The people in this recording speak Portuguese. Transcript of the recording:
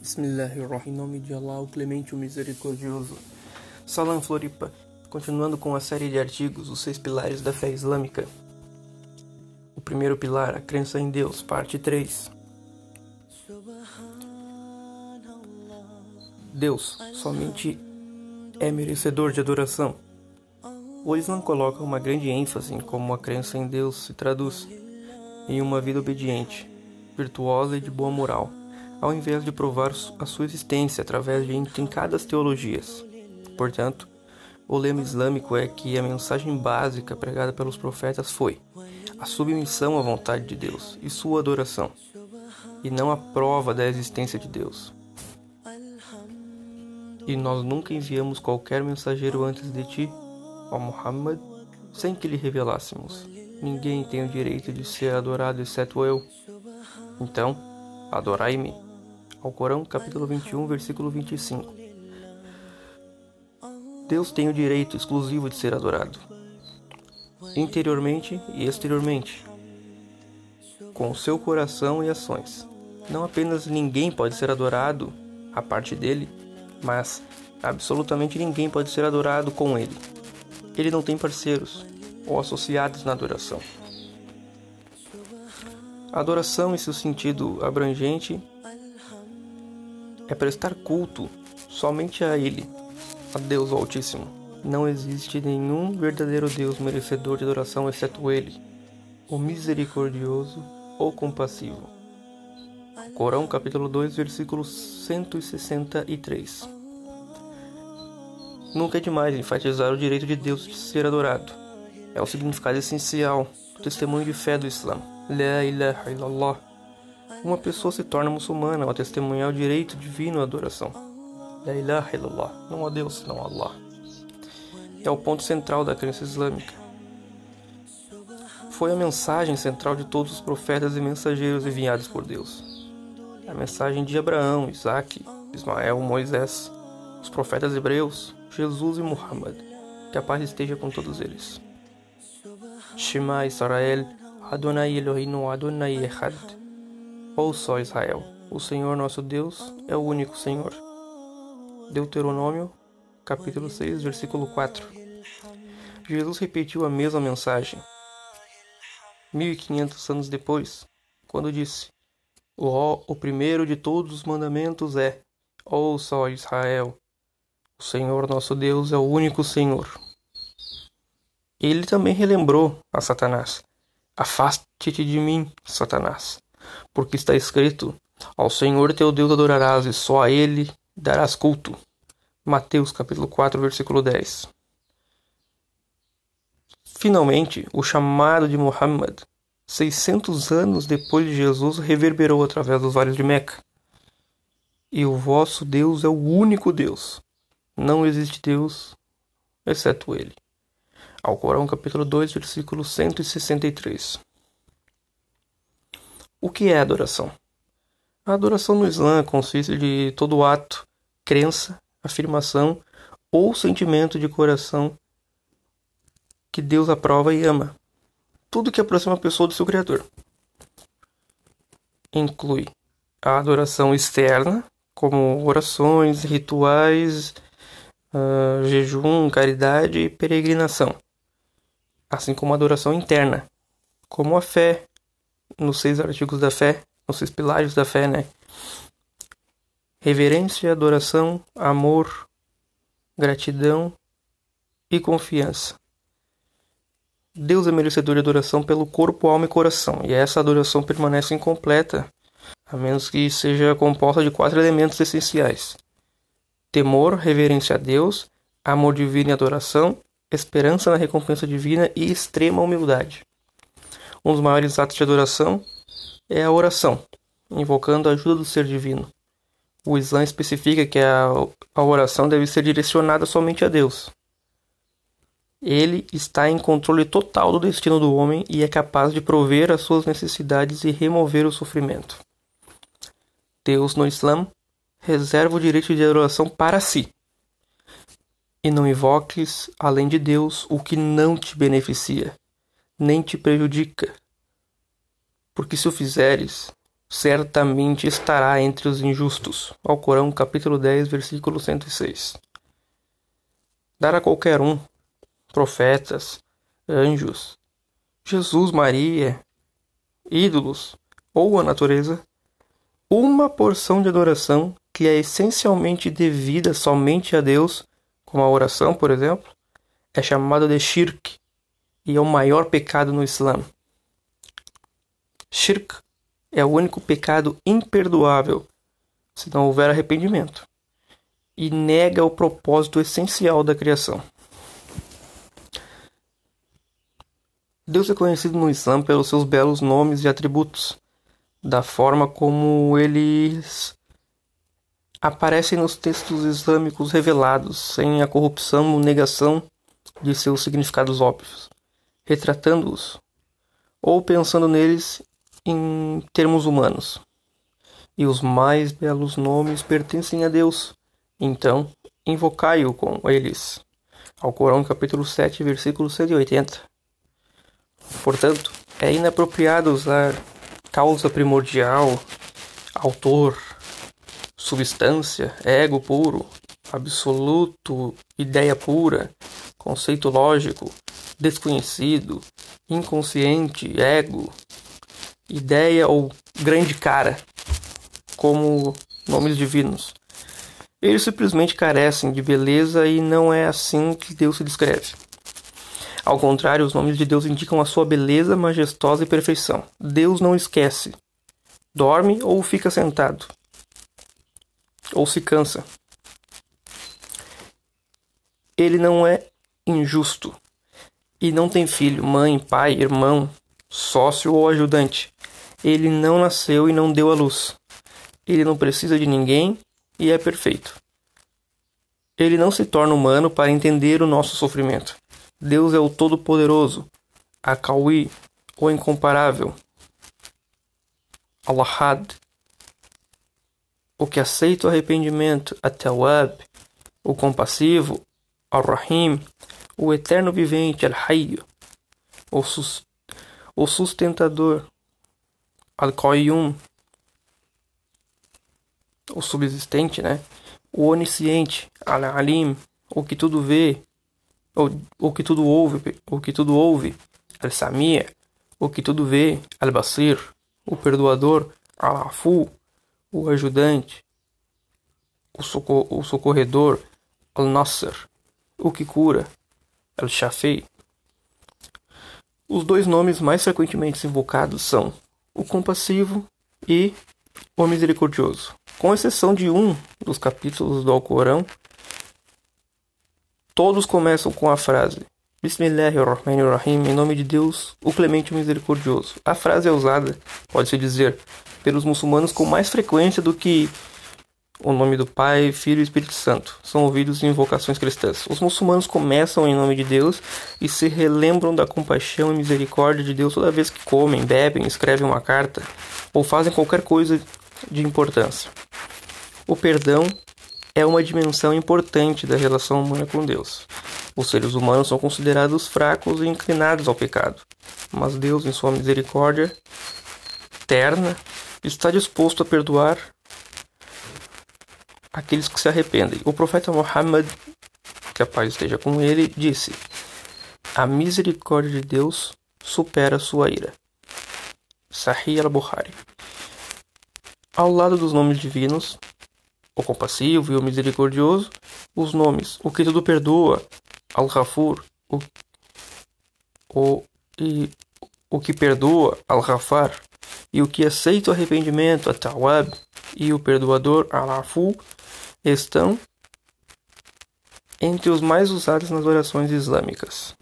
Bismillahirrahmanirrahim, em nome de Allah, o Clemente, o Misericordioso. Salam Floripa, continuando com a série de artigos, os seis pilares da fé islâmica. O primeiro pilar, a crença em Deus, parte 3. Deus somente é merecedor de adoração. O Islã coloca uma grande ênfase em como a crença em Deus se traduz em uma vida obediente, virtuosa e de boa moral ao invés de provar a sua existência através de intrincadas teologias. Portanto, o lema islâmico é que a mensagem básica pregada pelos profetas foi a submissão à vontade de Deus e sua adoração, e não a prova da existência de Deus. E nós nunca enviamos qualquer mensageiro antes de ti, ó Muhammad, sem que lhe revelássemos. Ninguém tem o direito de ser adorado exceto eu. Então, adorai-me. Alcorão, capítulo 21, versículo 25. Deus tem o direito exclusivo de ser adorado, interiormente e exteriormente, com o seu coração e ações. Não apenas ninguém pode ser adorado a parte dele, mas absolutamente ninguém pode ser adorado com ele. Ele não tem parceiros ou associados na adoração. Adoração, em seu sentido abrangente, é prestar culto somente a Ele, a Deus Altíssimo. Não existe nenhum verdadeiro Deus merecedor de adoração exceto Ele, o misericordioso ou compassivo. Corão capítulo 2, versículo 163. Nunca é demais enfatizar o direito de Deus de ser adorado. É o significado essencial do testemunho de fé do Islã. La ilaha illallah uma pessoa se torna muçulmana ao testemunhar o direito divino à adoração. La ilaha illallah, não há Deus senão Allah. É o ponto central da crença islâmica. Foi a mensagem central de todos os profetas e mensageiros enviados por Deus. A mensagem de Abraão, Isaac, Ismael, Moisés, os profetas hebreus, Jesus e Muhammad. Que a paz esteja com todos eles. Shema Israel, Adonai Elohim Adonai Echad. Ouça, ó Israel, o Senhor nosso Deus é o único Senhor. Deuteronômio, capítulo 6, versículo 4. Jesus repetiu a mesma mensagem 1500 anos depois, quando disse: o, o primeiro de todos os mandamentos é: ó Israel, o Senhor nosso Deus é o único Senhor. Ele também relembrou a Satanás: Afaste-te de mim, Satanás porque está escrito: Ao Senhor teu Deus adorarás e só a ele darás culto. Mateus capítulo 4, versículo 10. Finalmente, o chamado de Muhammad, 600 anos depois de Jesus, reverberou através dos vales de Meca. E o vosso Deus é o único Deus. Não existe Deus exceto ele. Alcorão capítulo 2, versículo 163. O que é adoração? A adoração no Islã consiste de todo ato, crença, afirmação ou sentimento de coração que Deus aprova e ama. Tudo que aproxima a pessoa do seu Criador. Inclui a adoração externa, como orações, rituais, uh, jejum, caridade e peregrinação, assim como a adoração interna, como a fé, nos seis artigos da fé, nos seis pilares da fé, né? Reverência, adoração, amor, gratidão e confiança. Deus é merecedor de adoração pelo corpo, alma e coração, e essa adoração permanece incompleta, a menos que seja composta de quatro elementos essenciais: temor, reverência a Deus, amor divino e adoração, esperança na recompensa divina e extrema humildade. Um dos maiores atos de adoração é a oração, invocando a ajuda do ser divino. O Islã especifica que a, a oração deve ser direcionada somente a Deus. Ele está em controle total do destino do homem e é capaz de prover as suas necessidades e remover o sofrimento. Deus no Islã reserva o direito de adoração para si. E não invoques, além de Deus, o que não te beneficia nem te prejudica. Porque se o fizeres, certamente estará entre os injustos. Alcorão, capítulo 10, versículo 106. Dar a qualquer um, profetas, anjos, Jesus, Maria, ídolos ou a natureza, uma porção de adoração que é essencialmente devida somente a Deus, como a oração, por exemplo, é chamada de shirk e é o maior pecado no Islã. Shirk é o único pecado imperdoável se não houver arrependimento e nega o propósito essencial da criação. Deus é conhecido no Islã pelos seus belos nomes e atributos, da forma como eles aparecem nos textos islâmicos revelados, sem a corrupção ou negação de seus significados óbvios, retratando-os ou pensando neles em termos humanos. E os mais belos nomes pertencem a Deus. Então, invocai-o com eles. Ao Corão, capítulo 7, versículo 180. Portanto, é inapropriado usar causa primordial, autor, substância, ego puro, absoluto, ideia pura, conceito lógico, desconhecido, inconsciente, ego, ideia ou grande cara, como nomes divinos. Eles simplesmente carecem de beleza e não é assim que Deus se descreve. Ao contrário, os nomes de Deus indicam a sua beleza majestosa e perfeição. Deus não esquece. Dorme ou fica sentado. Ou se cansa. Ele não é injusto. E não tem filho, mãe, pai, irmão, sócio ou ajudante. Ele não nasceu e não deu à luz. Ele não precisa de ninguém e é perfeito. Ele não se torna humano para entender o nosso sofrimento. Deus é o Todo-Poderoso, Akawi, o Incomparável, Allahad, o que aceita o arrependimento, Atawab, o compassivo, Ar-Rahim, o eterno vivente, Al-Hayy, o, sus o sustentador, Al-Qayyum, o subsistente, né? O onisciente, Al-Alim, o que tudo vê, o, o que tudo ouve, o que tudo ouve, Al-Samia, o que tudo vê, Al-Basir, o perdoador, Al-Afu, o ajudante, o, socor o socorredor, Al-Nasser, o que cura, Al-Shafi. Os dois nomes mais frequentemente invocados são o compassivo e o misericordioso. Com exceção de um dos capítulos do Alcorão, Todos começam com a frase Bismillahirrahmanirrahim, em nome de Deus, o clemente e misericordioso. A frase é usada, pode-se dizer, pelos muçulmanos com mais frequência do que o nome do Pai, Filho e Espírito Santo. São ouvidos em invocações cristãs. Os muçulmanos começam em nome de Deus e se relembram da compaixão e misericórdia de Deus toda vez que comem, bebem, escrevem uma carta ou fazem qualquer coisa de importância. O perdão é uma dimensão importante da relação humana com Deus. Os seres humanos são considerados fracos e inclinados ao pecado, mas Deus, em sua misericórdia eterna, está disposto a perdoar aqueles que se arrependem. O profeta Muhammad, que a paz esteja com ele, disse: A misericórdia de Deus supera sua ira. Sahih al-Bukhari. Ao lado dos nomes divinos, o compassivo e o misericordioso, os nomes, o que tudo perdoa, Al-Ghafur, o, o, e, o que perdoa, Al-Ghafar, e o que aceita o arrependimento, At-Tawab, e o perdoador, Al-Afu, estão entre os mais usados nas orações islâmicas.